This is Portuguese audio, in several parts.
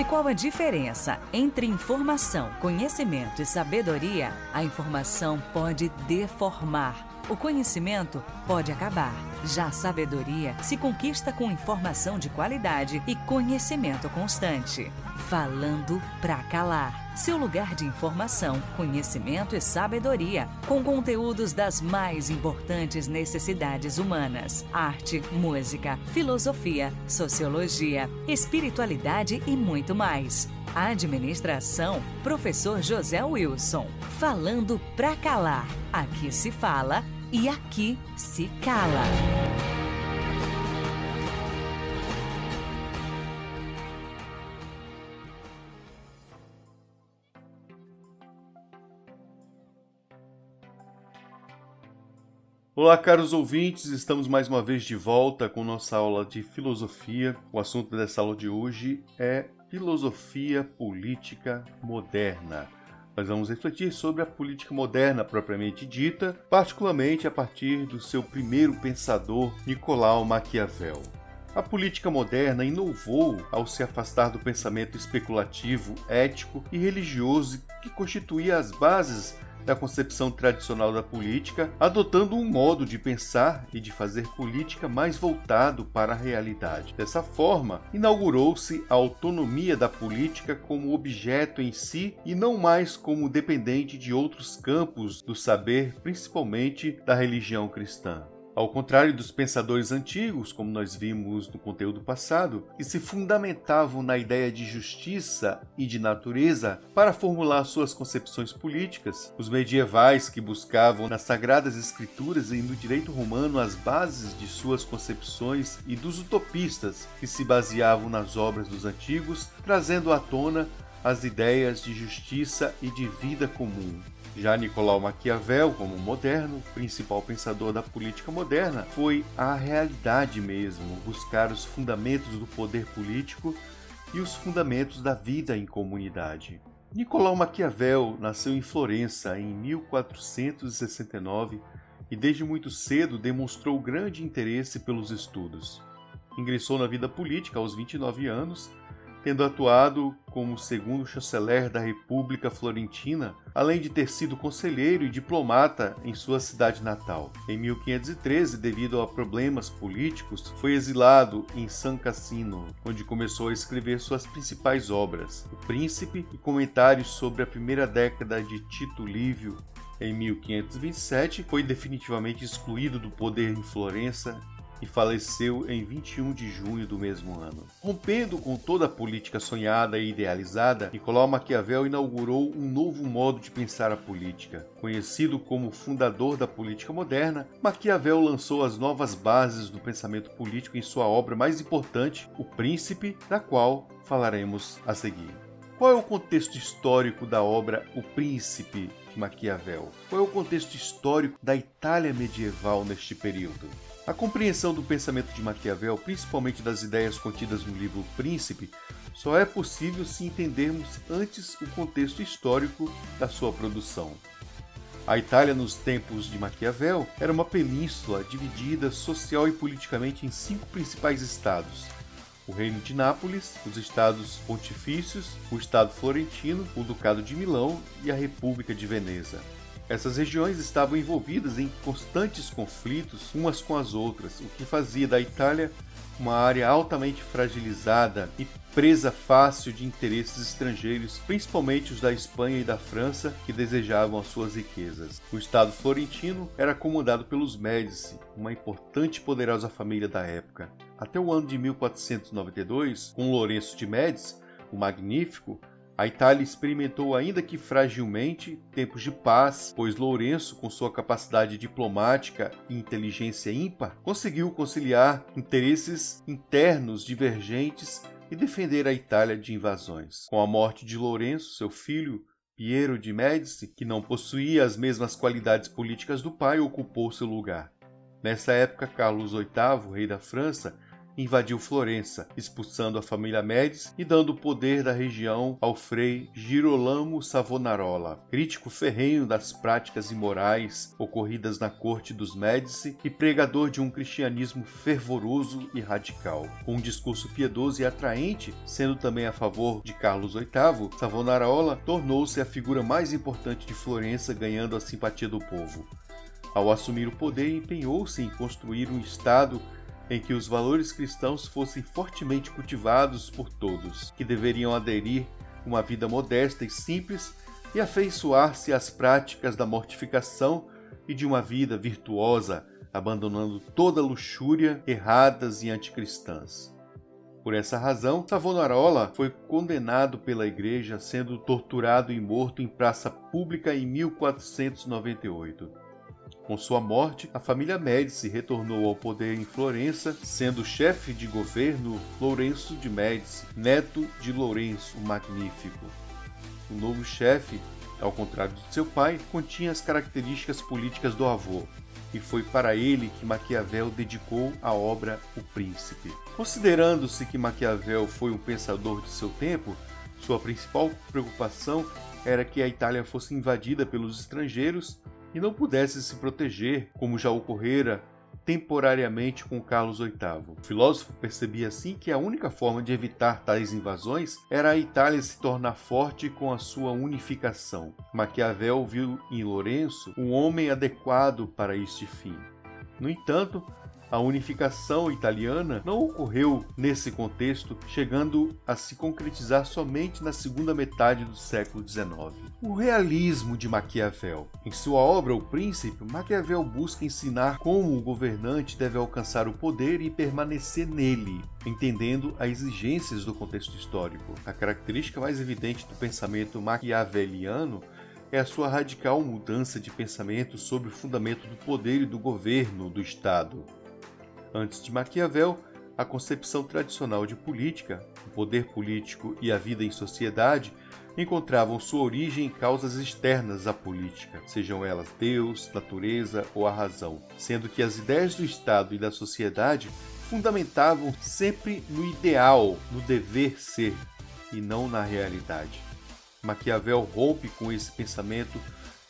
Sabe qual a diferença entre informação, conhecimento e sabedoria? A informação pode deformar. O conhecimento pode acabar. Já a sabedoria se conquista com informação de qualidade e conhecimento constante. Falando pra calar. Seu lugar de informação, conhecimento e sabedoria, com conteúdos das mais importantes necessidades humanas: arte, música, filosofia, sociologia, espiritualidade e muito mais. Administração, professor José Wilson. Falando pra calar. Aqui se fala e aqui se cala. Olá, caros ouvintes, estamos mais uma vez de volta com nossa aula de filosofia. O assunto dessa aula de hoje é filosofia política moderna. Nós vamos refletir sobre a política moderna propriamente dita, particularmente a partir do seu primeiro pensador, Nicolau Maquiavel. A política moderna inovou ao se afastar do pensamento especulativo, ético e religioso que constituía as bases da concepção tradicional da política, adotando um modo de pensar e de fazer política mais voltado para a realidade. Dessa forma, inaugurou-se a autonomia da política como objeto em si e não mais como dependente de outros campos do saber, principalmente da religião cristã. Ao contrário dos pensadores antigos, como nós vimos no conteúdo passado, que se fundamentavam na ideia de justiça e de natureza para formular suas concepções políticas, os medievais que buscavam nas sagradas escrituras e no direito romano as bases de suas concepções e dos utopistas que se baseavam nas obras dos antigos, trazendo à tona as ideias de justiça e de vida comum. Já Nicolau Maquiavel, como moderno, principal pensador da política moderna, foi a realidade mesmo, buscar os fundamentos do poder político e os fundamentos da vida em comunidade. Nicolau Maquiavel nasceu em Florença em 1469 e desde muito cedo demonstrou grande interesse pelos estudos. Ingressou na vida política aos 29 anos tendo atuado como segundo chanceler da República Florentina, além de ter sido conselheiro e diplomata em sua cidade natal. Em 1513, devido a problemas políticos, foi exilado em San Cassino, onde começou a escrever suas principais obras, O Príncipe e comentários sobre a primeira década de Tito Livio em 1527, foi definitivamente excluído do poder em Florença e faleceu em 21 de junho do mesmo ano. Rompendo com toda a política sonhada e idealizada, Nicolau Maquiavel inaugurou um novo modo de pensar a política. Conhecido como fundador da política moderna, Maquiavel lançou as novas bases do pensamento político em sua obra mais importante, O Príncipe, da qual falaremos a seguir. Qual é o contexto histórico da obra O Príncipe de Maquiavel? Qual é o contexto histórico da Itália medieval neste período? A compreensão do pensamento de Maquiavel, principalmente das ideias contidas no livro Príncipe, só é possível se entendermos antes o contexto histórico da sua produção. A Itália, nos tempos de Maquiavel, era uma península dividida social e politicamente em cinco principais estados: o Reino de Nápoles, os estados pontifícios, o Estado florentino, o Ducado de Milão e a República de Veneza. Essas regiões estavam envolvidas em constantes conflitos umas com as outras, o que fazia da Itália uma área altamente fragilizada e presa fácil de interesses estrangeiros, principalmente os da Espanha e da França, que desejavam as suas riquezas. O Estado florentino era comandado pelos Médici, uma importante e poderosa família da época. Até o ano de 1492, com Lourenço de Médici, o Magnífico, a Itália experimentou, ainda que fragilmente, tempos de paz, pois Lourenço, com sua capacidade diplomática e inteligência ímpar, conseguiu conciliar interesses internos divergentes e defender a Itália de invasões. Com a morte de Lourenço, seu filho, Piero de Médici, que não possuía as mesmas qualidades políticas do pai, ocupou seu lugar. Nessa época, Carlos VIII, rei da França, invadiu Florença, expulsando a família Médici e dando o poder da região ao frei Girolamo Savonarola, crítico ferrenho das práticas imorais ocorridas na corte dos Médici e pregador de um cristianismo fervoroso e radical. Com um discurso piedoso e atraente, sendo também a favor de Carlos VIII, Savonarola tornou-se a figura mais importante de Florença, ganhando a simpatia do povo. Ao assumir o poder, empenhou-se em construir um Estado em que os valores cristãos fossem fortemente cultivados por todos, que deveriam aderir uma vida modesta e simples e afeiçoar-se às práticas da mortificação e de uma vida virtuosa, abandonando toda luxúria erradas e anticristãs. Por essa razão, Savonarola foi condenado pela Igreja, sendo torturado e morto em praça pública em 1498. Com sua morte, a família Médici retornou ao poder em Florença, sendo chefe de governo Lourenço de Médici, neto de Lourenço o Magnífico. O novo chefe, ao contrário de seu pai, continha as características políticas do avô, e foi para ele que Maquiavel dedicou a obra O Príncipe. Considerando-se que Maquiavel foi um pensador de seu tempo, sua principal preocupação era que a Itália fosse invadida pelos estrangeiros e não pudesse se proteger, como já ocorrera temporariamente com Carlos VIII. O filósofo percebia assim que a única forma de evitar tais invasões era a Itália se tornar forte com a sua unificação. Maquiavel viu em Lourenço um homem adequado para este fim. No entanto, a unificação italiana não ocorreu nesse contexto, chegando a se concretizar somente na segunda metade do século XIX. O realismo de Maquiavel. Em sua obra O Príncipe, Maquiavel busca ensinar como o governante deve alcançar o poder e permanecer nele, entendendo as exigências do contexto histórico. A característica mais evidente do pensamento maquiaveliano é a sua radical mudança de pensamento sobre o fundamento do poder e do governo do Estado. Antes de Maquiavel, a concepção tradicional de política, o poder político e a vida em sociedade encontravam sua origem em causas externas à política, sejam elas Deus, natureza ou a razão, sendo que as ideias do Estado e da sociedade fundamentavam sempre no ideal, no dever ser, e não na realidade. Maquiavel rompe com esse pensamento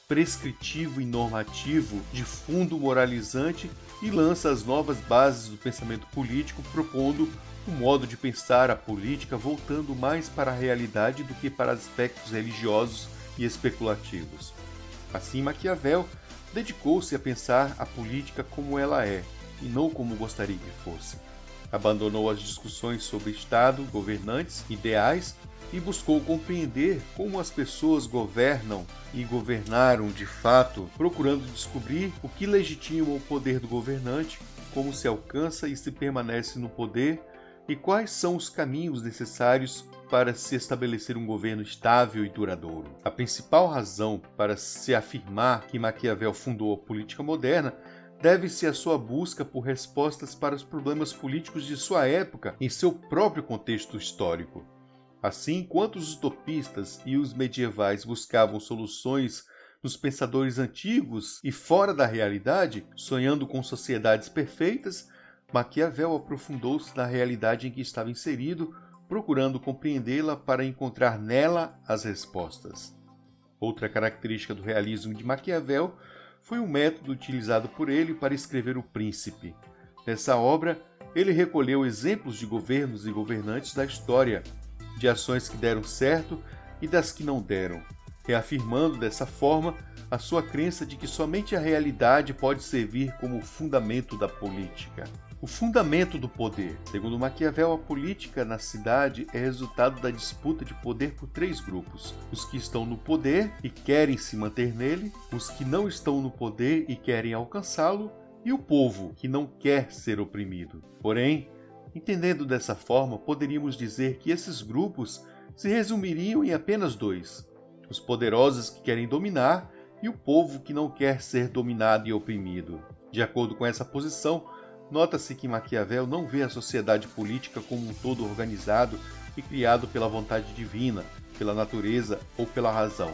prescritivo e normativo de fundo moralizante e lança as novas bases do pensamento político, propondo um modo de pensar a política voltando mais para a realidade do que para aspectos religiosos e especulativos. Assim, Maquiavel dedicou-se a pensar a política como ela é, e não como gostaria que fosse. Abandonou as discussões sobre Estado, governantes, ideais e buscou compreender como as pessoas governam e governaram de fato, procurando descobrir o que legitima o poder do governante, como se alcança e se permanece no poder e quais são os caminhos necessários para se estabelecer um governo estável e duradouro. A principal razão para se afirmar que Maquiavel fundou a política moderna deve-se à sua busca por respostas para os problemas políticos de sua época em seu próprio contexto histórico. Assim, enquanto os utopistas e os medievais buscavam soluções nos pensadores antigos e fora da realidade, sonhando com sociedades perfeitas, Maquiavel aprofundou-se na realidade em que estava inserido, procurando compreendê-la para encontrar nela as respostas. Outra característica do realismo de Maquiavel foi o método utilizado por ele para escrever O Príncipe. Nessa obra, ele recolheu exemplos de governos e governantes da história, de ações que deram certo e das que não deram, reafirmando dessa forma a sua crença de que somente a realidade pode servir como fundamento da política. O fundamento do poder. Segundo Maquiavel, a política na cidade é resultado da disputa de poder por três grupos: os que estão no poder e querem se manter nele, os que não estão no poder e querem alcançá-lo, e o povo, que não quer ser oprimido. Porém, Entendendo dessa forma, poderíamos dizer que esses grupos se resumiriam em apenas dois: os poderosos que querem dominar e o povo que não quer ser dominado e oprimido. De acordo com essa posição, nota-se que Maquiavel não vê a sociedade política como um todo organizado e criado pela vontade divina, pela natureza ou pela razão,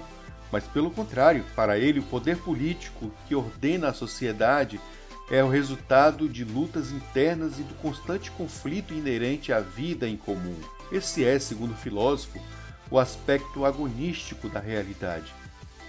mas pelo contrário, para ele o poder político que ordena a sociedade é o resultado de lutas internas e do constante conflito inerente à vida em comum. Esse é, segundo o filósofo, o aspecto agonístico da realidade.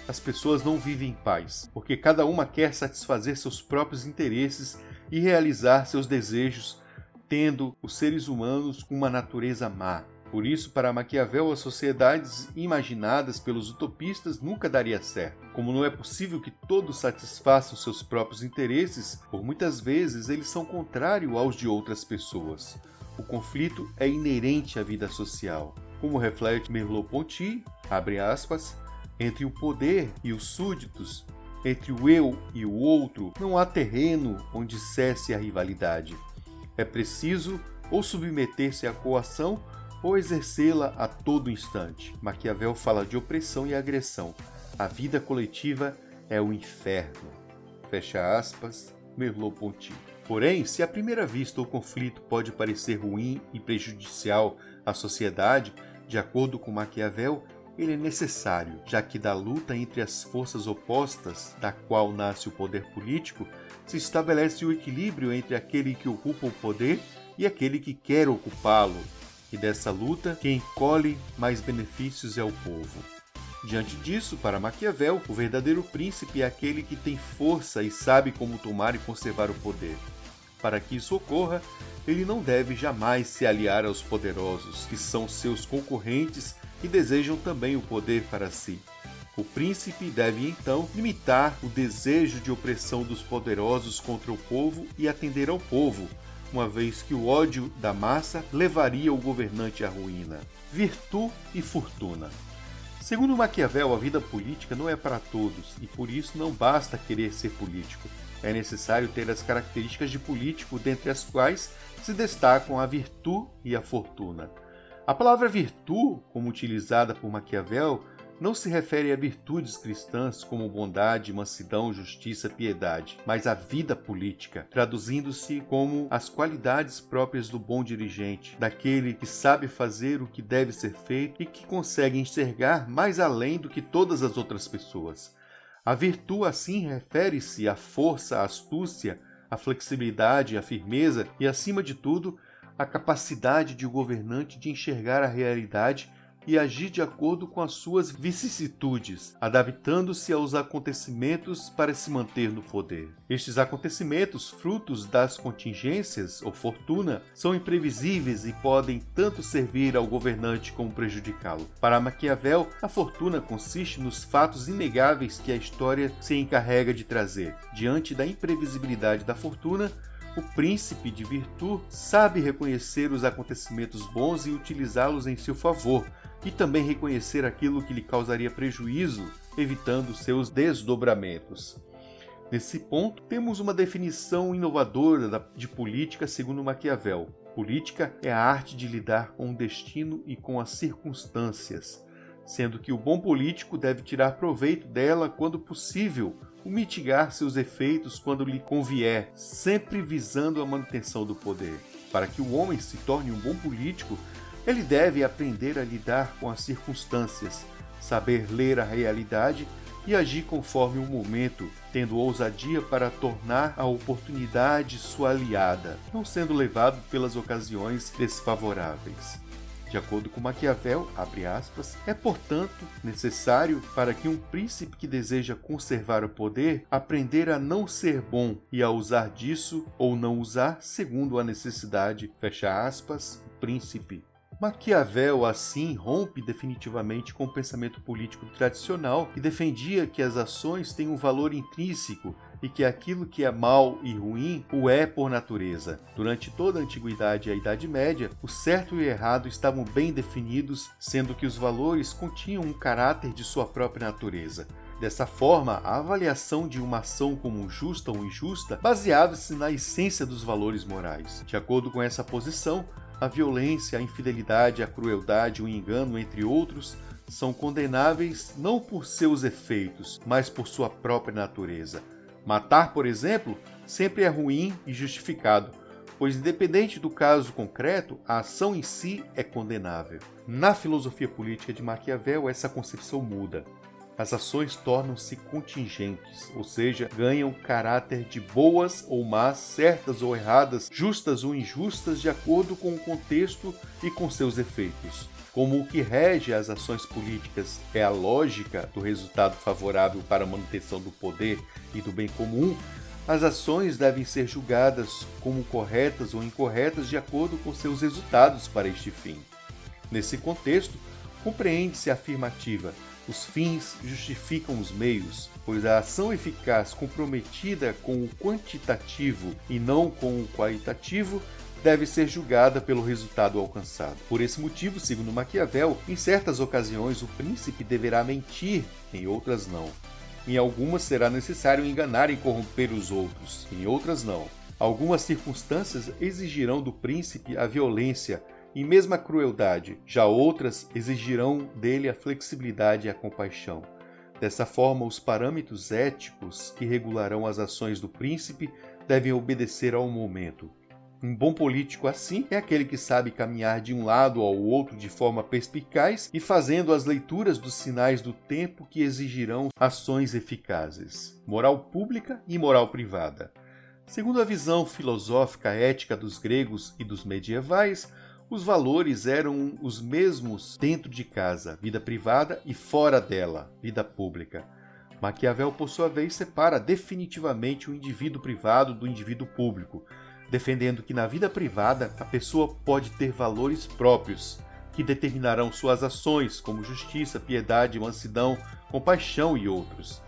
As pessoas não vivem em paz, porque cada uma quer satisfazer seus próprios interesses e realizar seus desejos, tendo os seres humanos uma natureza má. Por isso, para Maquiavel, as sociedades imaginadas pelos utopistas nunca daria certo. Como não é possível que todos satisfaçam seus próprios interesses, por muitas vezes eles são contrários aos de outras pessoas. O conflito é inerente à vida social. Como reflete Merleau-Ponty, abre aspas, entre o poder e os súditos, entre o eu e o outro, não há terreno onde cesse a rivalidade. É preciso ou submeter-se à coação ou exercê-la a todo instante. Maquiavel fala de opressão e agressão. A vida coletiva é o inferno. Fecha aspas, Merleau-Ponty. Porém, se à primeira vista o conflito pode parecer ruim e prejudicial à sociedade, de acordo com Maquiavel, ele é necessário, já que da luta entre as forças opostas, da qual nasce o poder político, se estabelece o equilíbrio entre aquele que ocupa o poder e aquele que quer ocupá-lo, e dessa luta, quem colhe mais benefícios é o povo. Diante disso, para Maquiavel, o verdadeiro príncipe é aquele que tem força e sabe como tomar e conservar o poder. Para que isso ocorra, ele não deve jamais se aliar aos poderosos, que são seus concorrentes e desejam também o poder para si. O príncipe deve então limitar o desejo de opressão dos poderosos contra o povo e atender ao povo, uma vez que o ódio da massa levaria o governante à ruína. Virtude e fortuna. Segundo Maquiavel, a vida política não é para todos e por isso não basta querer ser político. É necessário ter as características de político, dentre as quais se destacam a virtude e a fortuna. A palavra virtude, como utilizada por Maquiavel, não se refere a virtudes cristãs como bondade, mansidão, justiça, piedade, mas à vida política, traduzindo-se como as qualidades próprias do bom dirigente, daquele que sabe fazer o que deve ser feito e que consegue enxergar mais além do que todas as outras pessoas. A virtude, assim, refere-se à força, à astúcia, à flexibilidade, à firmeza e, acima de tudo, à capacidade de o governante de enxergar a realidade e agir de acordo com as suas vicissitudes, adaptando-se aos acontecimentos para se manter no poder. Estes acontecimentos, frutos das contingências ou fortuna, são imprevisíveis e podem tanto servir ao governante como prejudicá-lo. Para Maquiavel, a fortuna consiste nos fatos inegáveis que a história se encarrega de trazer. Diante da imprevisibilidade da fortuna, o príncipe de virtude sabe reconhecer os acontecimentos bons e utilizá-los em seu favor, e também reconhecer aquilo que lhe causaria prejuízo, evitando seus desdobramentos. Nesse ponto, temos uma definição inovadora de política segundo Maquiavel. Política é a arte de lidar com o destino e com as circunstâncias, sendo que o bom político deve tirar proveito dela quando possível, ou mitigar seus efeitos quando lhe convier, sempre visando a manutenção do poder. Para que o homem se torne um bom político, ele deve aprender a lidar com as circunstâncias, saber ler a realidade e agir conforme o momento, tendo ousadia para tornar a oportunidade sua aliada, não sendo levado pelas ocasiões desfavoráveis. De acordo com Maquiavel, aspas, é portanto necessário para que um príncipe que deseja conservar o poder aprender a não ser bom e a usar disso ou não usar segundo a necessidade, fecha aspas, príncipe Maquiavel, assim, rompe definitivamente com o pensamento político tradicional e defendia que as ações têm um valor intrínseco e que aquilo que é mal e ruim o é por natureza. Durante toda a antiguidade e a Idade Média, o certo e o errado estavam bem definidos, sendo que os valores continham um caráter de sua própria natureza. Dessa forma, a avaliação de uma ação como justa ou injusta baseava-se na essência dos valores morais. De acordo com essa posição, a violência, a infidelidade, a crueldade, o engano, entre outros, são condenáveis não por seus efeitos, mas por sua própria natureza. Matar, por exemplo, sempre é ruim e justificado, pois, independente do caso concreto, a ação em si é condenável. Na filosofia política de Maquiavel, essa concepção muda. As ações tornam-se contingentes, ou seja, ganham caráter de boas ou más, certas ou erradas, justas ou injustas, de acordo com o contexto e com seus efeitos. Como o que rege as ações políticas é a lógica do resultado favorável para a manutenção do poder e do bem comum, as ações devem ser julgadas como corretas ou incorretas de acordo com seus resultados para este fim. Nesse contexto, compreende-se a afirmativa: os fins justificam os meios, pois a ação eficaz comprometida com o quantitativo e não com o qualitativo deve ser julgada pelo resultado alcançado. Por esse motivo, segundo Maquiavel, em certas ocasiões o príncipe deverá mentir, em outras não. Em algumas será necessário enganar e corromper os outros, em outras não. Algumas circunstâncias exigirão do príncipe a violência e mesmo a crueldade, já outras exigirão dele a flexibilidade e a compaixão. Dessa forma, os parâmetros éticos que regularão as ações do príncipe devem obedecer ao momento. Um bom político assim é aquele que sabe caminhar de um lado ao outro de forma perspicaz e fazendo as leituras dos sinais do tempo que exigirão ações eficazes. Moral pública e moral privada. Segundo a visão filosófica ética dos gregos e dos medievais, os valores eram os mesmos dentro de casa, vida privada, e fora dela, vida pública. Maquiavel, por sua vez, separa definitivamente o indivíduo privado do indivíduo público defendendo que na vida privada a pessoa pode ter valores próprios que determinarão suas ações, como justiça, piedade, mansidão, compaixão e outros.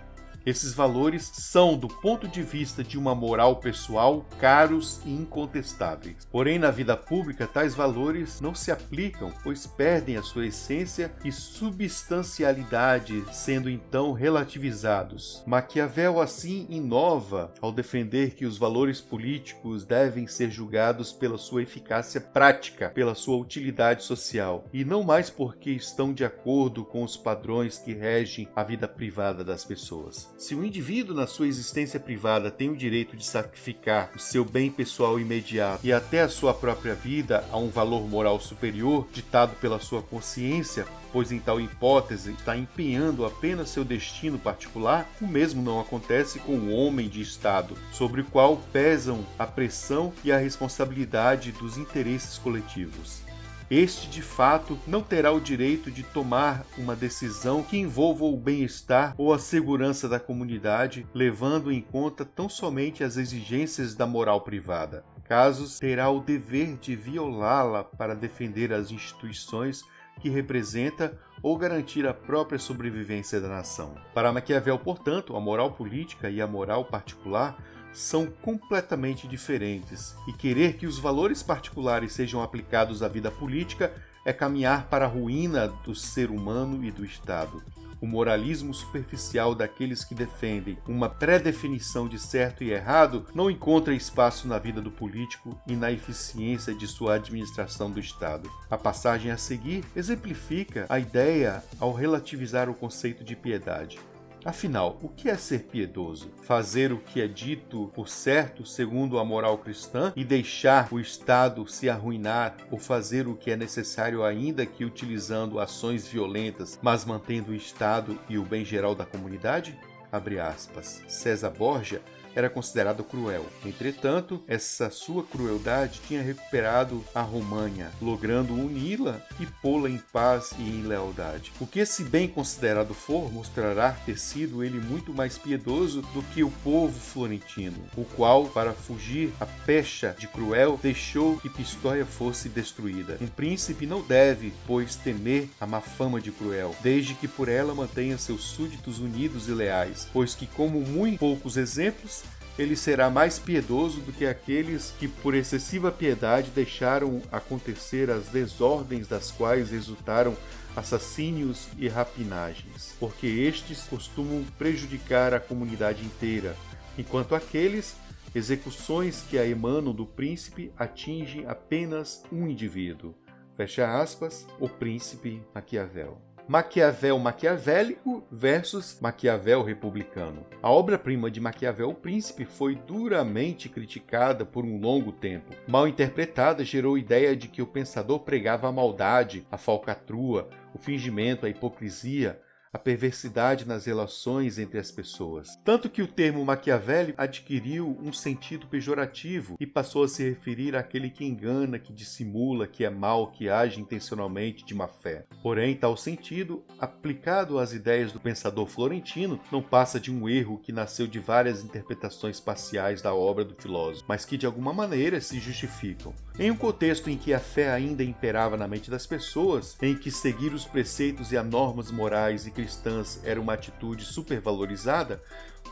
Esses valores são, do ponto de vista de uma moral pessoal, caros e incontestáveis. Porém, na vida pública, tais valores não se aplicam, pois perdem a sua essência e substancialidade, sendo então relativizados. Maquiavel assim inova ao defender que os valores políticos devem ser julgados pela sua eficácia prática, pela sua utilidade social, e não mais porque estão de acordo com os padrões que regem a vida privada das pessoas. Se o indivíduo, na sua existência privada, tem o direito de sacrificar o seu bem pessoal imediato e até a sua própria vida a um valor moral superior, ditado pela sua consciência, pois em tal hipótese está empenhando apenas seu destino particular, o mesmo não acontece com o homem de Estado, sobre o qual pesam a pressão e a responsabilidade dos interesses coletivos este de fato não terá o direito de tomar uma decisão que envolva o bem-estar ou a segurança da comunidade, levando em conta tão somente as exigências da moral privada. Casos terá o dever de violá-la para defender as instituições que representa ou garantir a própria sobrevivência da nação. Para Maquiavel, portanto, a moral política e a moral particular são completamente diferentes, e querer que os valores particulares sejam aplicados à vida política é caminhar para a ruína do ser humano e do Estado. O moralismo superficial daqueles que defendem uma pré-definição de certo e errado não encontra espaço na vida do político e na eficiência de sua administração do Estado. A passagem a seguir exemplifica a ideia ao relativizar o conceito de piedade. Afinal, o que é ser piedoso? Fazer o que é dito por certo segundo a moral cristã e deixar o Estado se arruinar ou fazer o que é necessário ainda que utilizando ações violentas, mas mantendo o Estado e o bem geral da comunidade? Abre aspas. César Borgia era considerado cruel. Entretanto, essa sua crueldade tinha recuperado a Romanha, logrando uni-la e pô-la em paz e em lealdade. O que esse bem considerado for, mostrará ter sido ele muito mais piedoso do que o povo florentino, o qual, para fugir à pecha de cruel, deixou que Pistoia fosse destruída. Um príncipe não deve, pois, temer a má fama de cruel, desde que por ela mantenha seus súditos unidos e leais, pois que, como muito poucos exemplos, ele será mais piedoso do que aqueles que, por excessiva piedade, deixaram acontecer as desordens das quais resultaram assassínios e rapinagens, porque estes costumam prejudicar a comunidade inteira, enquanto aqueles execuções que a emanam do príncipe atingem apenas um indivíduo. Fecha aspas, o príncipe Maquiavel. Maquiavel maquiavélico versus Maquiavel republicano. A obra-prima de Maquiavel, O Príncipe, foi duramente criticada por um longo tempo. Mal interpretada, gerou a ideia de que o pensador pregava a maldade, a falcatrua, o fingimento, a hipocrisia, a perversidade nas relações entre as pessoas. Tanto que o termo maquiavélico adquiriu um sentido pejorativo e passou a se referir àquele que engana, que dissimula, que é mal, que age intencionalmente de má fé. Porém, tal sentido, aplicado às ideias do pensador florentino, não passa de um erro que nasceu de várias interpretações parciais da obra do filósofo, mas que de alguma maneira se justificam. Em um contexto em que a fé ainda imperava na mente das pessoas, em que seguir os preceitos e as normas morais e cristãs era uma atitude supervalorizada,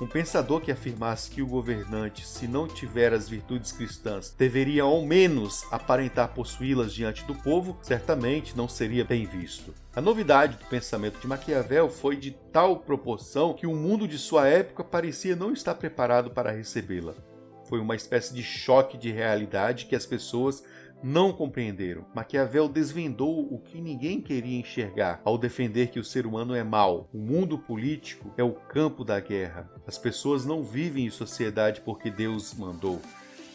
um pensador que afirmasse que o governante, se não tiver as virtudes cristãs, deveria ao menos aparentar possuí-las diante do povo, certamente não seria bem visto. A novidade do pensamento de Maquiavel foi de tal proporção que o mundo de sua época parecia não estar preparado para recebê-la. Foi uma espécie de choque de realidade que as pessoas não compreenderam. Maquiavel desvendou o que ninguém queria enxergar ao defender que o ser humano é mau. O mundo político é o campo da guerra. As pessoas não vivem em sociedade porque Deus mandou.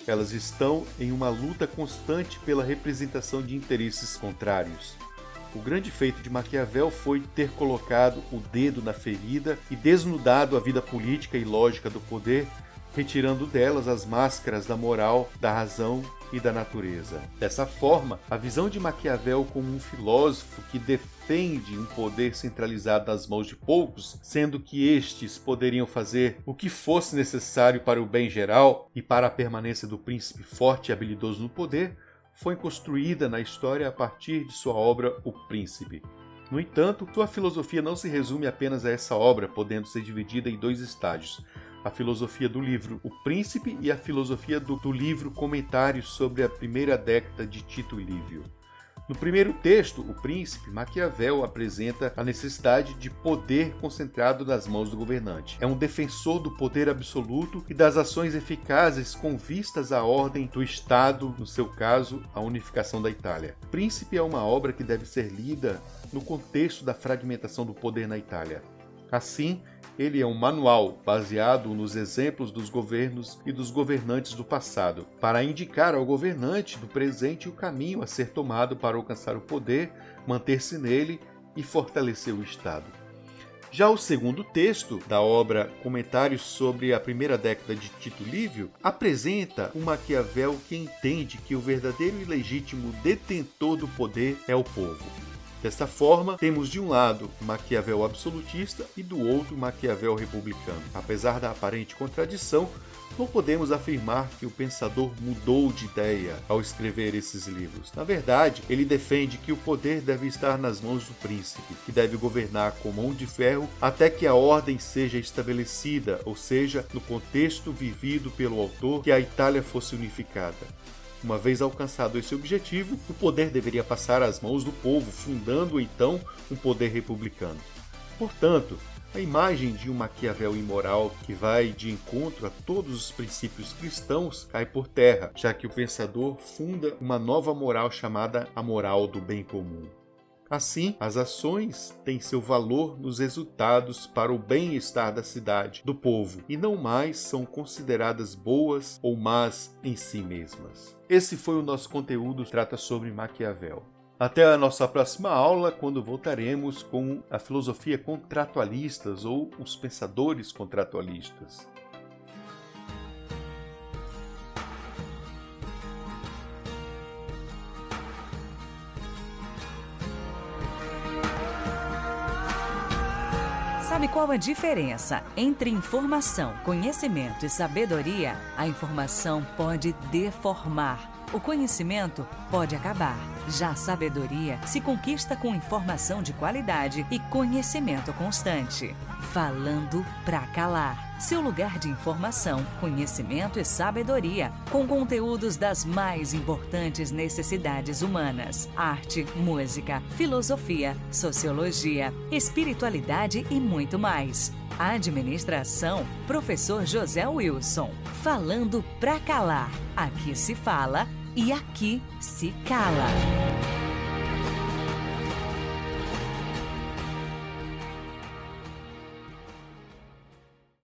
Elas estão em uma luta constante pela representação de interesses contrários. O grande feito de Maquiavel foi ter colocado o dedo na ferida e desnudado a vida política e lógica do poder retirando delas as máscaras da moral, da razão e da natureza. Dessa forma, a visão de Maquiavel como um filósofo que defende um poder centralizado nas mãos de poucos, sendo que estes poderiam fazer o que fosse necessário para o bem geral e para a permanência do príncipe forte e habilidoso no poder, foi construída na história a partir de sua obra O Príncipe. No entanto, sua filosofia não se resume apenas a essa obra, podendo ser dividida em dois estágios a filosofia do livro O Príncipe e a filosofia do, do livro Comentários sobre a Primeira Década de Tito Livio. No primeiro texto, O Príncipe, Maquiavel apresenta a necessidade de poder concentrado nas mãos do governante. É um defensor do poder absoluto e das ações eficazes com vistas à ordem do Estado, no seu caso, a unificação da Itália. O Príncipe é uma obra que deve ser lida no contexto da fragmentação do poder na Itália. Assim, ele é um manual baseado nos exemplos dos governos e dos governantes do passado, para indicar ao governante do presente o caminho a ser tomado para alcançar o poder, manter-se nele e fortalecer o Estado. Já o segundo texto da obra Comentários sobre a Primeira Década de Tito Livio apresenta um Maquiavel que entende que o verdadeiro e legítimo detentor do poder é o povo Desta forma, temos de um lado Maquiavel absolutista e do outro Maquiavel republicano. Apesar da aparente contradição, não podemos afirmar que o pensador mudou de ideia ao escrever esses livros. Na verdade, ele defende que o poder deve estar nas mãos do príncipe, que deve governar com mão de ferro até que a ordem seja estabelecida, ou seja, no contexto vivido pelo autor, que a Itália fosse unificada. Uma vez alcançado esse objetivo, o poder deveria passar às mãos do povo, fundando então um poder republicano. Portanto, a imagem de um Maquiavel imoral que vai de encontro a todos os princípios cristãos cai por terra, já que o pensador funda uma nova moral chamada a moral do bem comum. Assim, as ações têm seu valor nos resultados para o bem-estar da cidade, do povo, e não mais são consideradas boas ou más em si mesmas. Esse foi o nosso conteúdo, trata sobre Maquiavel. Até a nossa próxima aula, quando voltaremos com a filosofia contratualistas ou os pensadores contratualistas. Qual a diferença entre informação, conhecimento e sabedoria? A informação pode deformar, o conhecimento pode acabar. Já a sabedoria se conquista com informação de qualidade e conhecimento constante. Falando pra calar. Seu lugar de informação, conhecimento e sabedoria, com conteúdos das mais importantes necessidades humanas: arte, música, filosofia, sociologia, espiritualidade e muito mais. Administração, professor José Wilson. Falando pra calar. Aqui se fala e aqui se cala.